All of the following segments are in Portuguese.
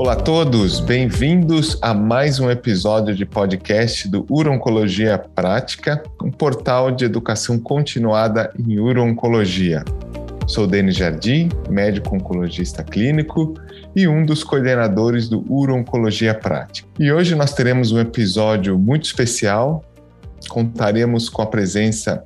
Olá a todos, bem-vindos a mais um episódio de podcast do Urologia Prática, um portal de educação continuada em urologia. Sou Denis Jardim, médico oncologista clínico e um dos coordenadores do Urologia Prática. E hoje nós teremos um episódio muito especial. Contaremos com a presença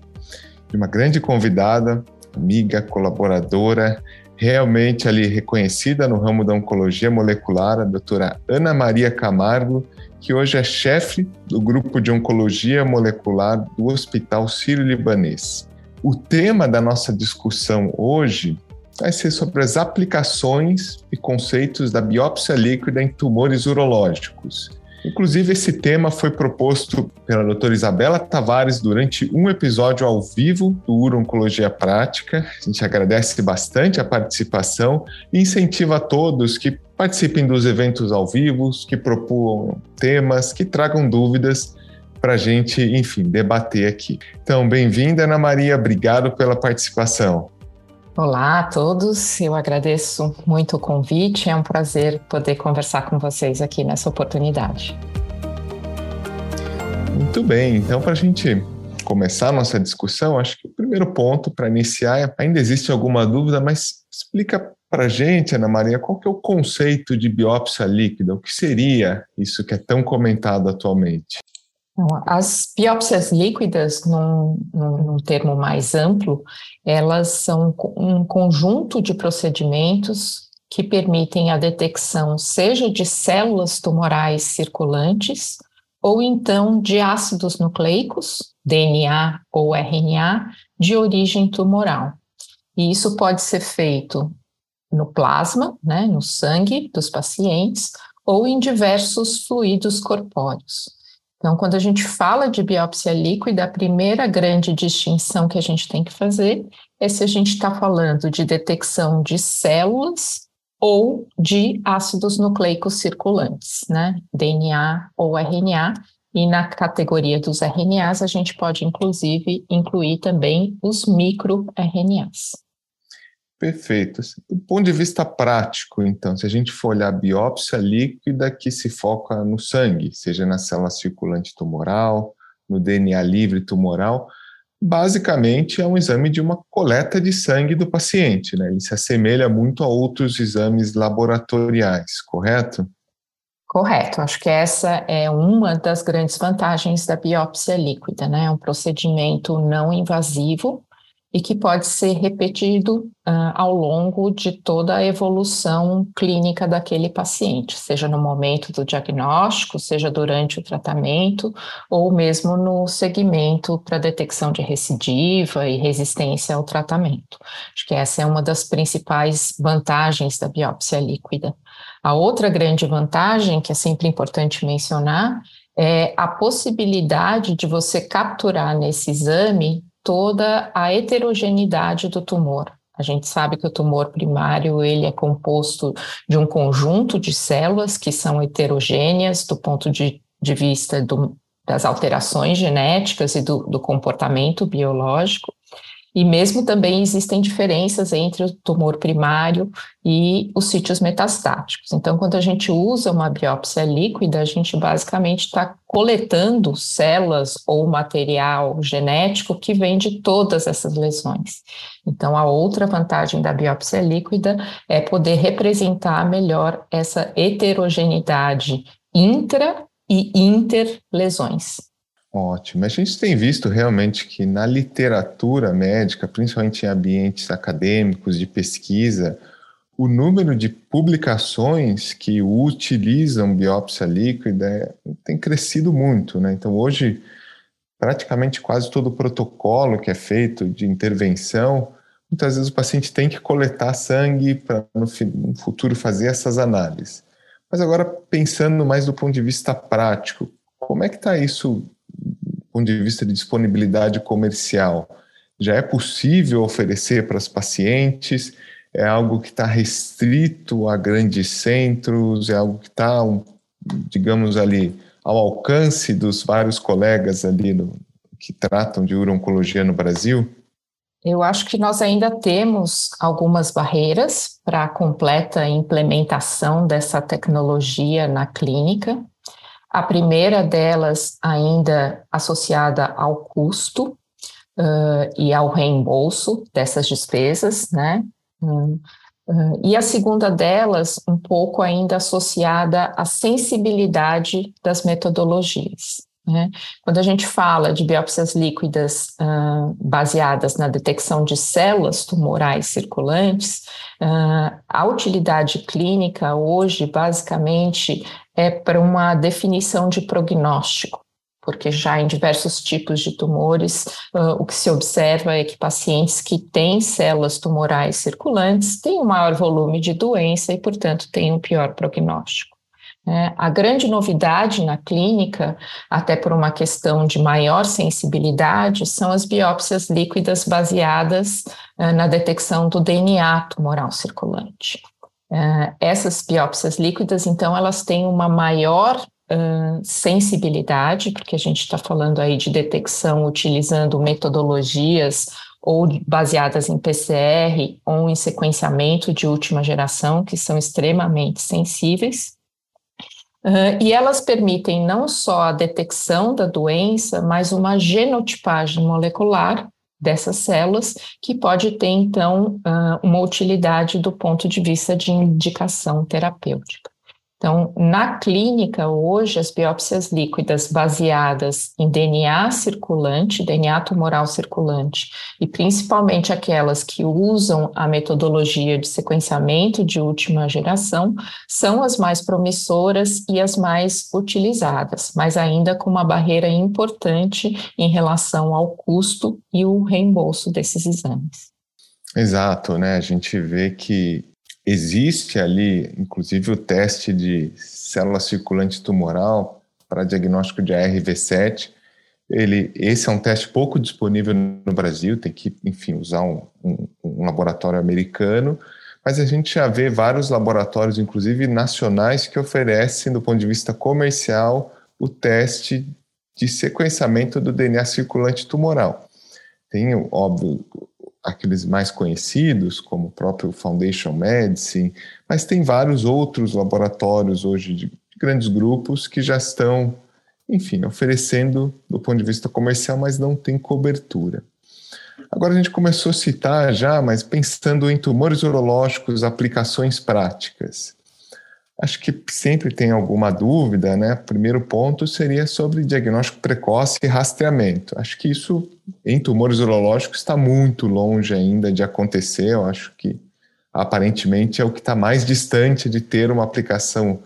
de uma grande convidada, amiga, colaboradora realmente ali reconhecida no ramo da oncologia molecular, a doutora Ana Maria Camargo, que hoje é chefe do grupo de oncologia molecular do Hospital Sírio-Libanês. O tema da nossa discussão hoje vai ser sobre as aplicações e conceitos da biópsia líquida em tumores urológicos Inclusive, esse tema foi proposto pela doutora Isabela Tavares durante um episódio ao vivo do Uro Oncologia Prática. A gente agradece bastante a participação e incentiva a todos que participem dos eventos ao vivo, que propuam temas, que tragam dúvidas para a gente, enfim, debater aqui. Então, bem-vinda, Ana Maria, obrigado pela participação. Olá a todos, eu agradeço muito o convite, é um prazer poder conversar com vocês aqui nessa oportunidade. Muito bem, então para a gente começar a nossa discussão, acho que o primeiro ponto para iniciar, é, ainda existe alguma dúvida, mas explica para a gente, Ana Maria, qual que é o conceito de biópsia líquida, o que seria isso que é tão comentado atualmente? As biópsias líquidas, num, num, termo mais amplo, elas são um conjunto de procedimentos que permitem a detecção seja de células tumorais circulantes ou então de ácidos nucleicos, DNA ou RNA, de origem tumoral. E isso pode ser feito no plasma, né, no sangue dos pacientes, ou em diversos fluidos corpóreos. Então, quando a gente fala de biópsia líquida, a primeira grande distinção que a gente tem que fazer é se a gente está falando de detecção de células ou de ácidos nucleicos circulantes, né? DNA ou RNA. E na categoria dos RNAs, a gente pode, inclusive, incluir também os microRNAs. Perfeito. Do ponto de vista prático, então, se a gente for olhar a biópsia líquida que se foca no sangue, seja na célula circulante tumoral, no DNA livre tumoral, basicamente é um exame de uma coleta de sangue do paciente, né? Ele se assemelha muito a outros exames laboratoriais, correto? Correto, acho que essa é uma das grandes vantagens da biópsia líquida, né? É um procedimento não invasivo e que pode ser repetido uh, ao longo de toda a evolução clínica daquele paciente, seja no momento do diagnóstico, seja durante o tratamento, ou mesmo no segmento para detecção de recidiva e resistência ao tratamento. Acho que essa é uma das principais vantagens da biópsia líquida. A outra grande vantagem, que é sempre importante mencionar, é a possibilidade de você capturar nesse exame toda a heterogeneidade do tumor. A gente sabe que o tumor primário ele é composto de um conjunto de células que são heterogêneas do ponto de, de vista do, das alterações genéticas e do, do comportamento biológico. E mesmo também existem diferenças entre o tumor primário e os sítios metastáticos. Então, quando a gente usa uma biópsia líquida, a gente basicamente está coletando células ou material genético que vem de todas essas lesões. Então, a outra vantagem da biópsia líquida é poder representar melhor essa heterogeneidade intra e interlesões. Ótimo. A gente tem visto realmente que na literatura médica, principalmente em ambientes acadêmicos de pesquisa, o número de publicações que utilizam biópsia líquida tem crescido muito, né? Então hoje praticamente quase todo o protocolo que é feito de intervenção, muitas vezes o paciente tem que coletar sangue para no futuro fazer essas análises. Mas agora pensando mais do ponto de vista prático, como é que está isso ponto de vista de disponibilidade comercial, já é possível oferecer para os pacientes? É algo que está restrito a grandes centros? É algo que está, digamos ali, ao alcance dos vários colegas ali no, que tratam de urologia no Brasil? Eu acho que nós ainda temos algumas barreiras para a completa implementação dessa tecnologia na clínica. A primeira delas, ainda associada ao custo uh, e ao reembolso dessas despesas, né? Uh, e a segunda delas, um pouco ainda associada à sensibilidade das metodologias. Né? Quando a gente fala de biópsias líquidas uh, baseadas na detecção de células tumorais circulantes, uh, a utilidade clínica hoje, basicamente, é para uma definição de prognóstico, porque já em diversos tipos de tumores, uh, o que se observa é que pacientes que têm células tumorais circulantes têm um maior volume de doença e, portanto, têm um pior prognóstico. É, a grande novidade na clínica, até por uma questão de maior sensibilidade, são as biópsias líquidas baseadas na detecção do DNA tumoral circulante. É, essas biópsias líquidas, então, elas têm uma maior sensibilidade, porque a gente está falando aí de detecção utilizando metodologias ou baseadas em PCR ou em sequenciamento de última geração, que são extremamente sensíveis. Uh, e elas permitem não só a detecção da doença, mas uma genotipagem molecular dessas células, que pode ter, então, uh, uma utilidade do ponto de vista de indicação terapêutica. Então, na clínica, hoje, as biópsias líquidas baseadas em DNA circulante, DNA tumoral circulante, e principalmente aquelas que usam a metodologia de sequenciamento de última geração, são as mais promissoras e as mais utilizadas, mas ainda com uma barreira importante em relação ao custo e o reembolso desses exames. Exato, né? A gente vê que Existe ali, inclusive, o teste de célula circulante tumoral para diagnóstico de ARV7. Ele, esse é um teste pouco disponível no Brasil, tem que, enfim, usar um, um, um laboratório americano, mas a gente já vê vários laboratórios, inclusive nacionais, que oferecem, do ponto de vista comercial, o teste de sequenciamento do DNA circulante tumoral. Tem, óbvio, aqueles mais conhecidos, como o próprio Foundation Medicine, mas tem vários outros laboratórios hoje de grandes grupos que já estão, enfim, oferecendo do ponto de vista comercial, mas não tem cobertura. Agora a gente começou a citar já, mas pensando em tumores urológicos, aplicações práticas. Acho que sempre tem alguma dúvida, né? Primeiro ponto seria sobre diagnóstico precoce e rastreamento. Acho que isso em tumores urológicos está muito longe ainda de acontecer. Eu acho que aparentemente é o que está mais distante de ter uma aplicação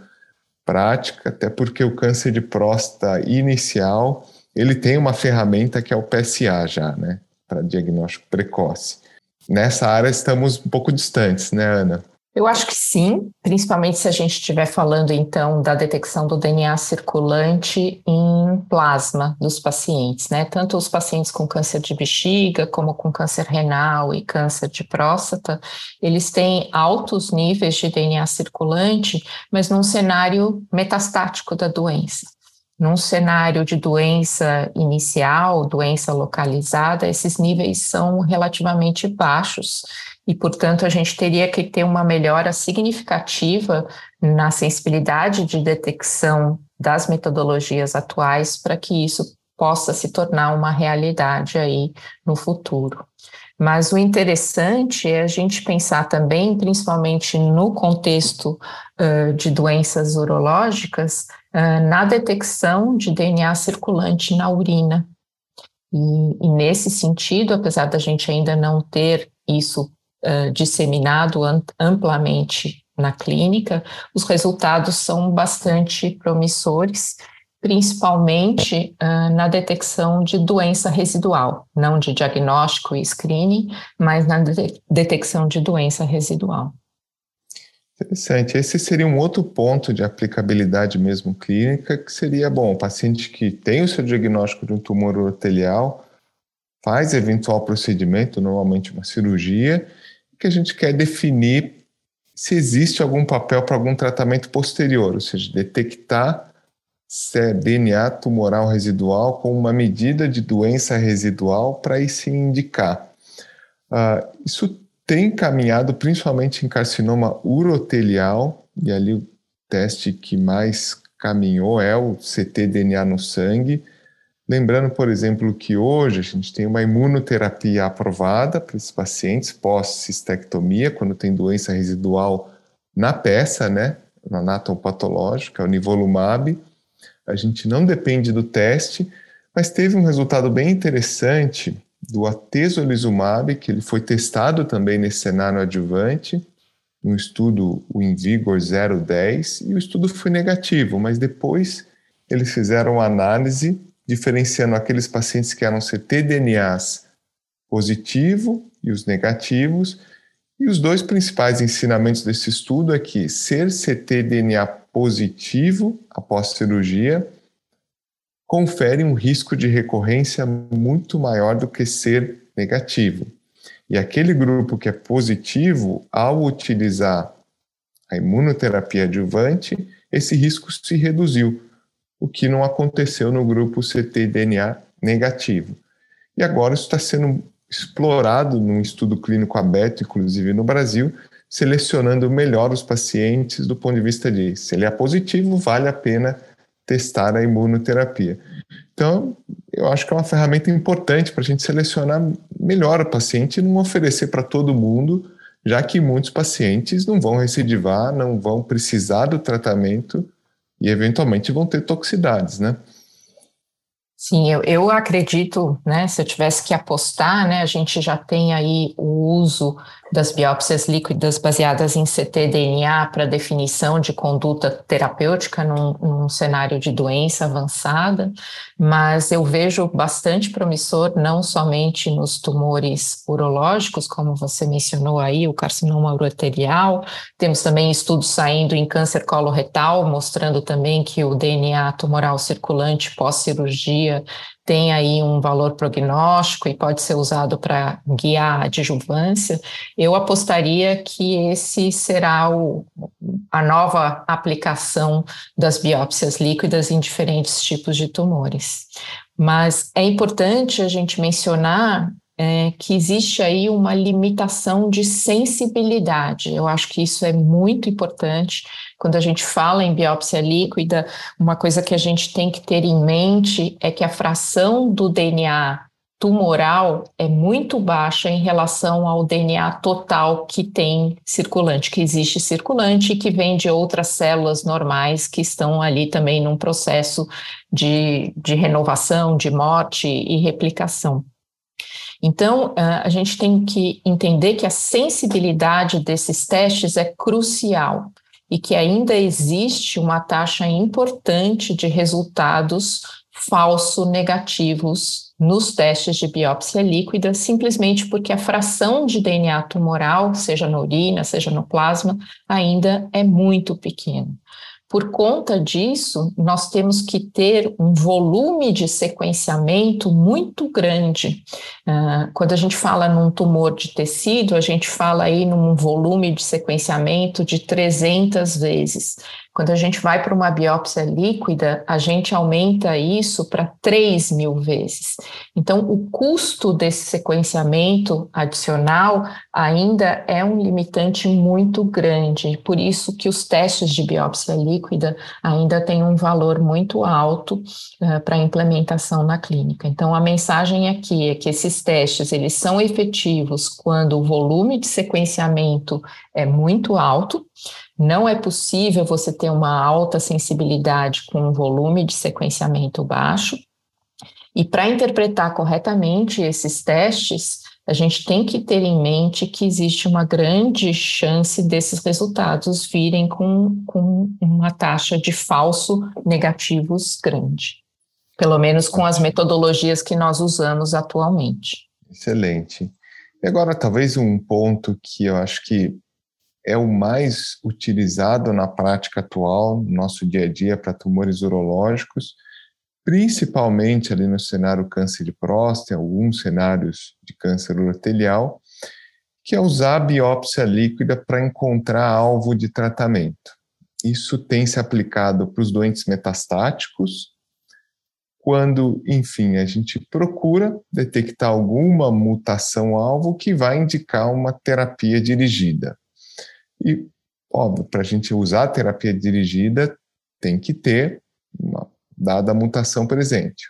prática, até porque o câncer de próstata inicial ele tem uma ferramenta que é o PSA já, né? Para diagnóstico precoce. Nessa área estamos um pouco distantes, né, Ana? Eu acho que sim, principalmente se a gente estiver falando então da detecção do DNA circulante em plasma dos pacientes, né? Tanto os pacientes com câncer de bexiga, como com câncer renal e câncer de próstata, eles têm altos níveis de DNA circulante, mas num cenário metastático da doença. Num cenário de doença inicial, doença localizada, esses níveis são relativamente baixos e, portanto, a gente teria que ter uma melhora significativa na sensibilidade de detecção das metodologias atuais para que isso possa se tornar uma realidade aí no futuro. Mas o interessante é a gente pensar também, principalmente no contexto uh, de doenças urológicas, uh, na detecção de DNA circulante na urina. E, e, nesse sentido, apesar da gente ainda não ter isso disseminado amplamente na clínica, os resultados são bastante promissores principalmente uh, na detecção de doença residual, não de diagnóstico e screening, mas na de detecção de doença residual. Interessante. Esse seria um outro ponto de aplicabilidade mesmo clínica, que seria, bom, o paciente que tem o seu diagnóstico de um tumor urotelial, faz eventual procedimento, normalmente uma cirurgia, que a gente quer definir se existe algum papel para algum tratamento posterior, ou seja, detectar se é DNA tumoral residual com uma medida de doença residual para aí se indicar. Uh, isso tem caminhado principalmente em carcinoma urotelial, e ali o teste que mais caminhou é o ctDNA no sangue. Lembrando, por exemplo, que hoje a gente tem uma imunoterapia aprovada para esses pacientes pós-cistectomia, quando tem doença residual na peça, né, na anatopatológica, o nivolumab. A gente não depende do teste, mas teve um resultado bem interessante do atezolizumab, que ele foi testado também nesse cenário adjuvante, no estudo o Invigor 010, e o estudo foi negativo, mas depois eles fizeram análise diferenciando aqueles pacientes que eram ctDNAs positivo e os negativos, e os dois principais ensinamentos desse estudo é que ser ctDNA positivo após cirurgia confere um risco de recorrência muito maior do que ser negativo. E aquele grupo que é positivo, ao utilizar a imunoterapia adjuvante, esse risco se reduziu, o que não aconteceu no grupo ctDNA negativo. E agora isso está sendo explorado num estudo clínico aberto, inclusive no Brasil, selecionando melhor os pacientes do ponto de vista de se ele é positivo, vale a pena testar a imunoterapia. Então, eu acho que é uma ferramenta importante para a gente selecionar melhor o paciente e não oferecer para todo mundo, já que muitos pacientes não vão recidivar, não vão precisar do tratamento e eventualmente vão ter toxicidades, né? Sim, eu, eu acredito, né, se eu tivesse que apostar, né, a gente já tem aí o uso das biópsias líquidas baseadas em ctDNA para definição de conduta terapêutica num, num, cenário de doença avançada, mas eu vejo bastante promissor não somente nos tumores urológicos, como você mencionou aí, o carcinoma urotelial, temos também estudos saindo em câncer coloretal, mostrando também que o DNA tumoral circulante pós-cirurgia tem aí um valor prognóstico e pode ser usado para guiar a adjuvância, eu apostaria que esse será o, a nova aplicação das biópsias líquidas em diferentes tipos de tumores. Mas é importante a gente mencionar é, que existe aí uma limitação de sensibilidade. Eu acho que isso é muito importante. Quando a gente fala em biópsia líquida, uma coisa que a gente tem que ter em mente é que a fração do DNA tumoral é muito baixa em relação ao DNA total que tem circulante, que existe circulante e que vem de outras células normais que estão ali também num processo de, de renovação, de morte e replicação. Então, a gente tem que entender que a sensibilidade desses testes é crucial e que ainda existe uma taxa importante de resultados falso negativos nos testes de biópsia líquida, simplesmente porque a fração de DNA tumoral, seja na urina, seja no plasma, ainda é muito pequena. Por conta disso, nós temos que ter um volume de sequenciamento muito grande. Uh, quando a gente fala num tumor de tecido, a gente fala aí num volume de sequenciamento de 300 vezes. Quando a gente vai para uma biópsia líquida, a gente aumenta isso para 3 mil vezes. Então, o custo desse sequenciamento adicional ainda é um limitante muito grande. Por isso que os testes de biópsia líquida ainda têm um valor muito alto uh, para implementação na clínica. Então, a mensagem aqui é que esses testes eles são efetivos quando o volume de sequenciamento é muito alto não é possível você ter uma alta sensibilidade com um volume de sequenciamento baixo. E para interpretar corretamente esses testes, a gente tem que ter em mente que existe uma grande chance desses resultados virem com, com uma taxa de falso negativos grande, pelo menos com as metodologias que nós usamos atualmente. Excelente. E agora, talvez um ponto que eu acho que é o mais utilizado na prática atual, no nosso dia a dia, para tumores urológicos, principalmente ali no cenário câncer de próstata, alguns cenários de câncer urotelial, que é usar a biópsia líquida para encontrar alvo de tratamento. Isso tem se aplicado para os doentes metastáticos, quando, enfim, a gente procura detectar alguma mutação-alvo que vai indicar uma terapia dirigida. E, óbvio, para a gente usar a terapia dirigida, tem que ter uma dada mutação presente.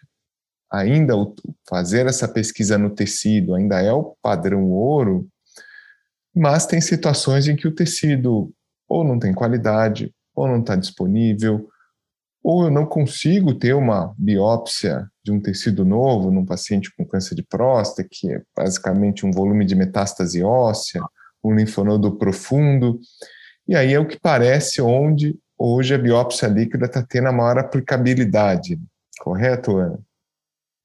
Ainda fazer essa pesquisa no tecido ainda é o padrão ouro, mas tem situações em que o tecido ou não tem qualidade, ou não está disponível, ou eu não consigo ter uma biópsia de um tecido novo num paciente com câncer de próstata, que é basicamente um volume de metástase óssea, um linfonodo profundo, e aí é o que parece onde hoje a biópsia líquida está tendo a maior aplicabilidade. Correto, Ana?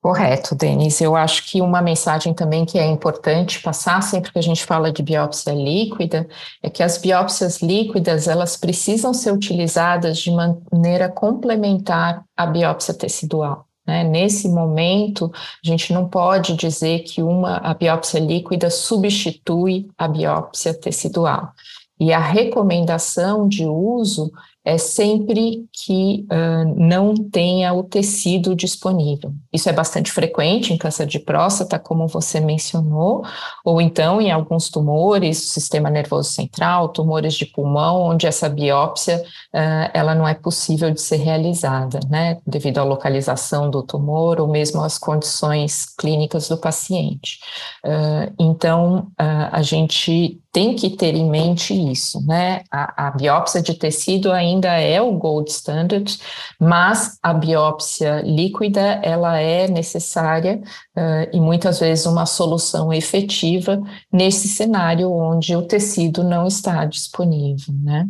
Correto, Denis. Eu acho que uma mensagem também que é importante passar sempre que a gente fala de biópsia líquida é que as biópsias líquidas elas precisam ser utilizadas de maneira complementar à biópsia tecidual. Né? Nesse momento, a gente não pode dizer que uma a biópsia líquida substitui a biópsia tecidual. E a recomendação de uso é sempre que uh, não tenha o tecido disponível. Isso é bastante frequente em câncer de próstata, como você mencionou, ou então em alguns tumores, sistema nervoso central, tumores de pulmão, onde essa biópsia uh, ela não é possível de ser realizada, né, devido à localização do tumor ou mesmo às condições clínicas do paciente. Uh, então, a gente tem que ter em mente isso, né? A, a, biópsia de tecido ainda é o gold standard, mas a biópsia líquida ela é necessária uh, e muitas vezes uma solução efetiva nesse cenário onde o tecido não está disponível, né?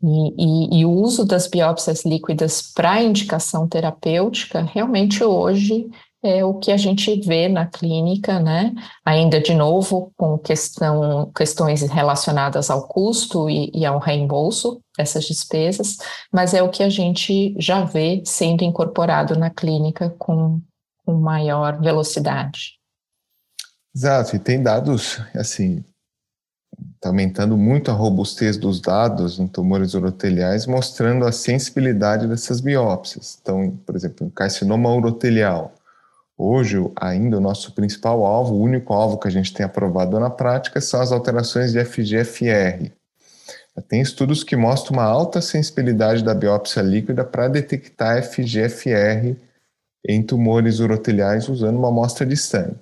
E, e, e o uso das biópsias líquidas para indicação terapêutica realmente hoje é o que a gente vê na clínica, né? Ainda de novo com questão, questões relacionadas ao custo e, e ao reembolso dessas despesas, mas é o que a gente já vê sendo incorporado na clínica com, com maior velocidade. Exato, e tem dados, assim, está aumentando muito a robustez dos dados em tumores uroteliais, mostrando a sensibilidade dessas biópsias. Então, por exemplo, um carcinoma urotelial, Hoje, ainda o nosso principal alvo, o único alvo que a gente tem aprovado na prática, são as alterações de FGFR. Tem estudos que mostram uma alta sensibilidade da biópsia líquida para detectar FGFR em tumores uroteliais usando uma amostra de sangue.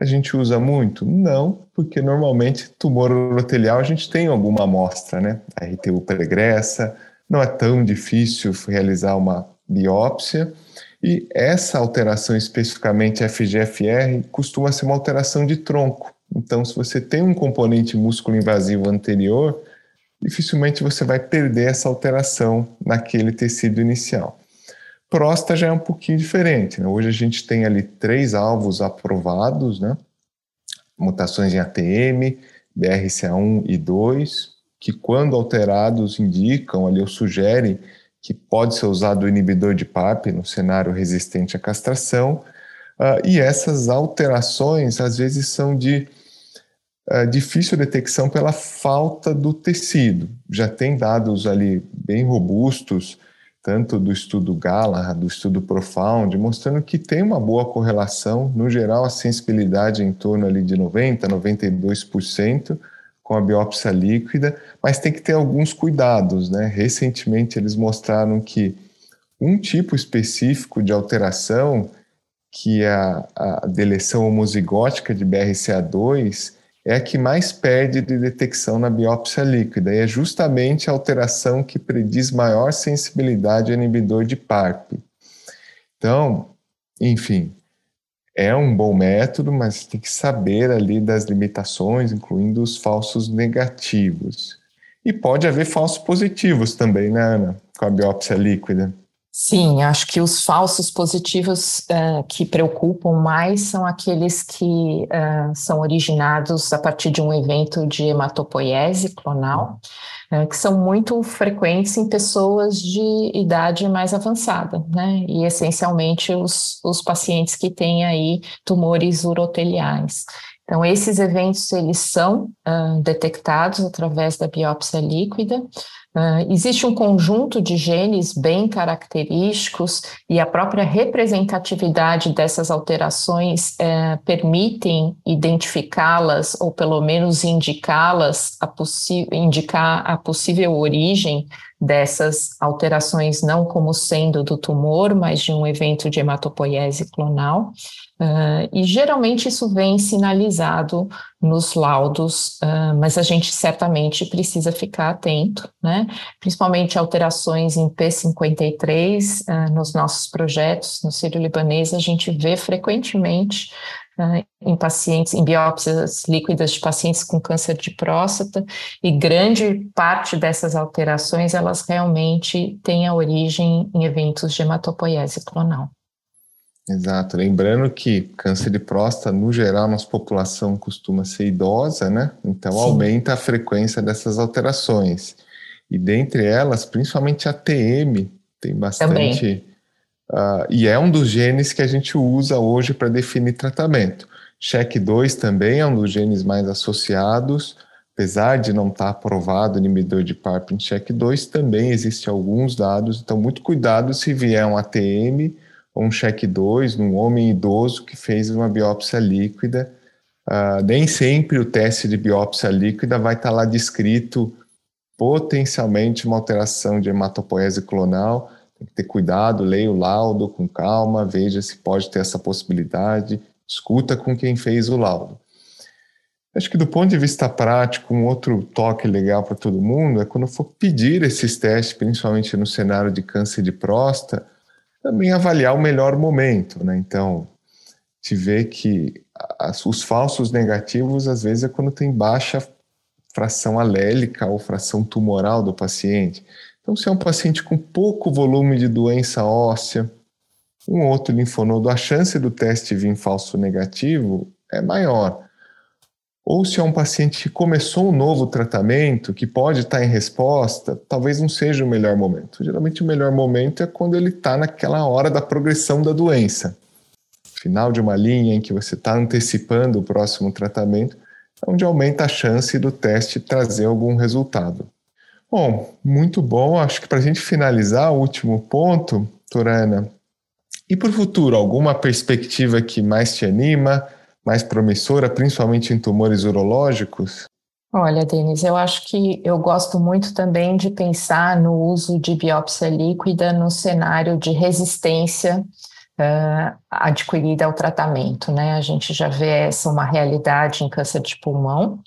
A gente usa muito? Não, porque normalmente tumor urotelial a gente tem alguma amostra, né? A RTU pregressa, não é tão difícil realizar uma biópsia e essa alteração, especificamente FGFR, costuma ser uma alteração de tronco. Então, se você tem um componente músculo invasivo anterior, dificilmente você vai perder essa alteração naquele tecido inicial. Próstata já é um pouquinho diferente. Né? Hoje a gente tem ali três alvos aprovados, né? mutações em ATM, BRCA1 e 2, que quando alterados indicam ali ou sugerem que pode ser usado o inibidor de PARP no cenário resistente à castração, uh, e essas alterações às vezes são de uh, difícil detecção pela falta do tecido. Já tem dados ali bem robustos, tanto do estudo Gala, do estudo Profound, mostrando que tem uma boa correlação, no geral a sensibilidade é em torno ali de 90, 92%, com a biópsia líquida, mas tem que ter alguns cuidados, né? Recentemente eles mostraram que um tipo específico de alteração, que é a, a deleção homozigótica de BRCA2, é a que mais perde de detecção na biópsia líquida, e é justamente a alteração que prediz maior sensibilidade ao inibidor de PARP. Então, enfim, é um bom método, mas tem que saber ali das limitações, incluindo os falsos negativos. E pode haver falsos positivos também, né, Ana, com a biópsia líquida. Sim, acho que os falsos positivos uh, que preocupam mais são aqueles que uh, são originados a partir de um evento de hematopoiese clonal, uh, que são muito frequentes em pessoas de idade mais avançada, né? E essencialmente os, os pacientes que têm aí tumores uroteliais. Então, esses eventos, eles são uh, detectados através da biópsia líquida, Uh, existe um conjunto de genes bem característicos e a própria representatividade dessas alterações uh, permitem identificá-las ou pelo menos indicá-las, a indicar a possível origem dessas alterações não como sendo do tumor, mas de um evento de hematopoiese clonal. Uh, e geralmente isso vem sinalizado nos laudos, uh, mas a gente certamente precisa ficar atento, né? Principalmente alterações em P53 uh, nos nossos projetos no Sírio Libanês, a gente vê frequentemente né, em pacientes, em biópsias líquidas de pacientes com câncer de próstata, e grande parte dessas alterações, elas realmente têm a origem em eventos de hematopoiese clonal. Exato. Lembrando que câncer de próstata, no geral, nossa população costuma ser idosa, né? Então Sim. aumenta a frequência dessas alterações. E dentre elas, principalmente a TM, tem bastante Uh, e é um dos genes que a gente usa hoje para definir tratamento. CHEC2 também é um dos genes mais associados, apesar de não estar tá aprovado o inibidor de PARP em CHEC2, também existem alguns dados, então muito cuidado se vier um ATM ou um CHEC2 num homem idoso que fez uma biópsia líquida. Uh, nem sempre o teste de biópsia líquida vai estar tá lá descrito potencialmente uma alteração de hematopoese clonal, tem que ter cuidado, leia o laudo com calma, veja se pode ter essa possibilidade, escuta com quem fez o laudo. Acho que do ponto de vista prático, um outro toque legal para todo mundo é quando for pedir esses testes, principalmente no cenário de câncer de próstata, também avaliar o melhor momento, né? Então, te vê que as, os falsos negativos, às vezes, é quando tem baixa fração alélica ou fração tumoral do paciente. Então, se é um paciente com pouco volume de doença óssea, um outro linfonodo, a chance do teste vir falso negativo é maior. Ou se é um paciente que começou um novo tratamento, que pode estar em resposta, talvez não seja o melhor momento. Geralmente o melhor momento é quando ele está naquela hora da progressão da doença. Final de uma linha em que você está antecipando o próximo tratamento, é onde aumenta a chance do teste trazer algum resultado. Bom, muito bom. Acho que para a gente finalizar, o último ponto, Turana, e para o futuro, alguma perspectiva que mais te anima, mais promissora, principalmente em tumores urológicos? Olha, Denise, eu acho que eu gosto muito também de pensar no uso de biópsia líquida no cenário de resistência uh, adquirida ao tratamento, né? A gente já vê essa uma realidade em câncer de pulmão,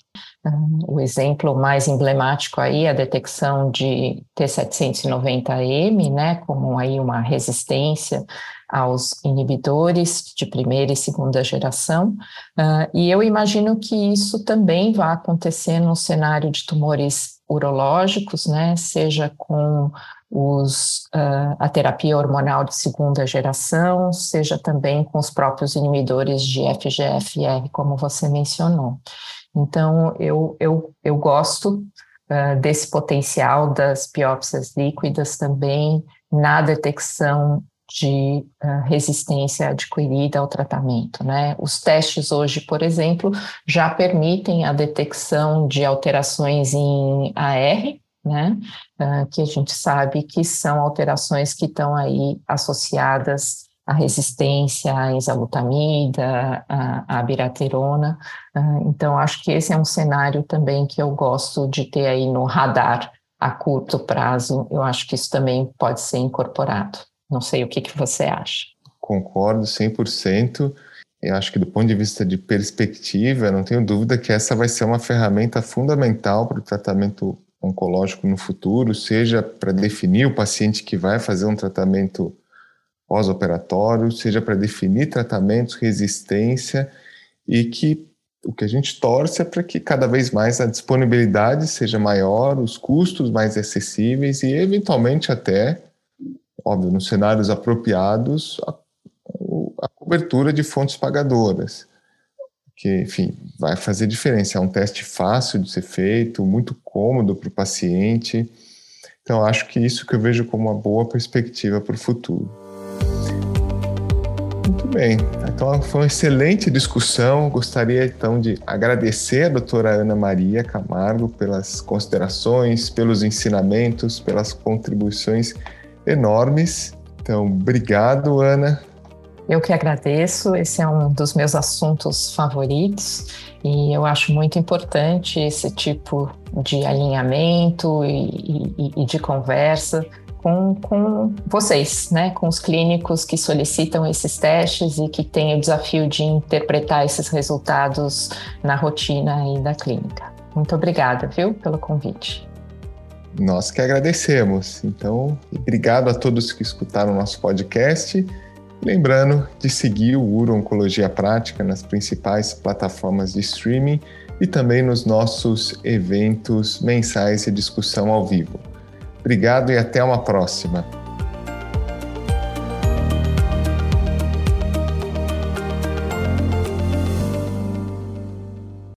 o exemplo mais emblemático aí é a detecção de T790M, né, como aí uma resistência aos inibidores de primeira e segunda geração, uh, e eu imagino que isso também vai acontecer no cenário de tumores urológicos, né, seja com os, uh, a terapia hormonal de segunda geração, seja também com os próprios inibidores de FGFR, como você mencionou. Então, eu, eu, eu gosto uh, desse potencial das biópsias líquidas também na detecção de uh, resistência adquirida ao tratamento. Né? Os testes hoje, por exemplo, já permitem a detecção de alterações em AR, né? Uh, que a gente sabe que são alterações que estão aí associadas a resistência à enzalutamida, à, à biraterona. Uh, então, acho que esse é um cenário também que eu gosto de ter aí no radar a curto prazo. Eu acho que isso também pode ser incorporado. Não sei o que, que você acha. Concordo 100%. Eu acho que do ponto de vista de perspectiva, não tenho dúvida que essa vai ser uma ferramenta fundamental para o tratamento oncológico no futuro, seja para definir o paciente que vai fazer um tratamento pós-operatório, seja para definir tratamentos, resistência e que o que a gente torce é para que cada vez mais a disponibilidade seja maior, os custos mais acessíveis e, eventualmente, até, óbvio, nos cenários apropriados, a, a cobertura de fontes pagadoras. Que, enfim, vai fazer diferença. É um teste fácil de ser feito, muito cômodo para o paciente. Então, acho que isso que eu vejo como uma boa perspectiva para o futuro. Muito bem. Então foi uma excelente discussão. Gostaria então de agradecer a doutora Ana Maria Camargo pelas considerações, pelos ensinamentos, pelas contribuições enormes. Então, obrigado, Ana. Eu que agradeço, esse é um dos meus assuntos favoritos e eu acho muito importante esse tipo de alinhamento e, e, e de conversa com, com vocês, né, com os clínicos que solicitam esses testes e que têm o desafio de interpretar esses resultados na rotina aí da clínica. Muito obrigada, viu, pelo convite. Nós que agradecemos. Então, obrigado a todos que escutaram nosso podcast. Lembrando de seguir o Uro Oncologia Prática nas principais plataformas de streaming e também nos nossos eventos mensais de discussão ao vivo. Obrigado e até uma próxima.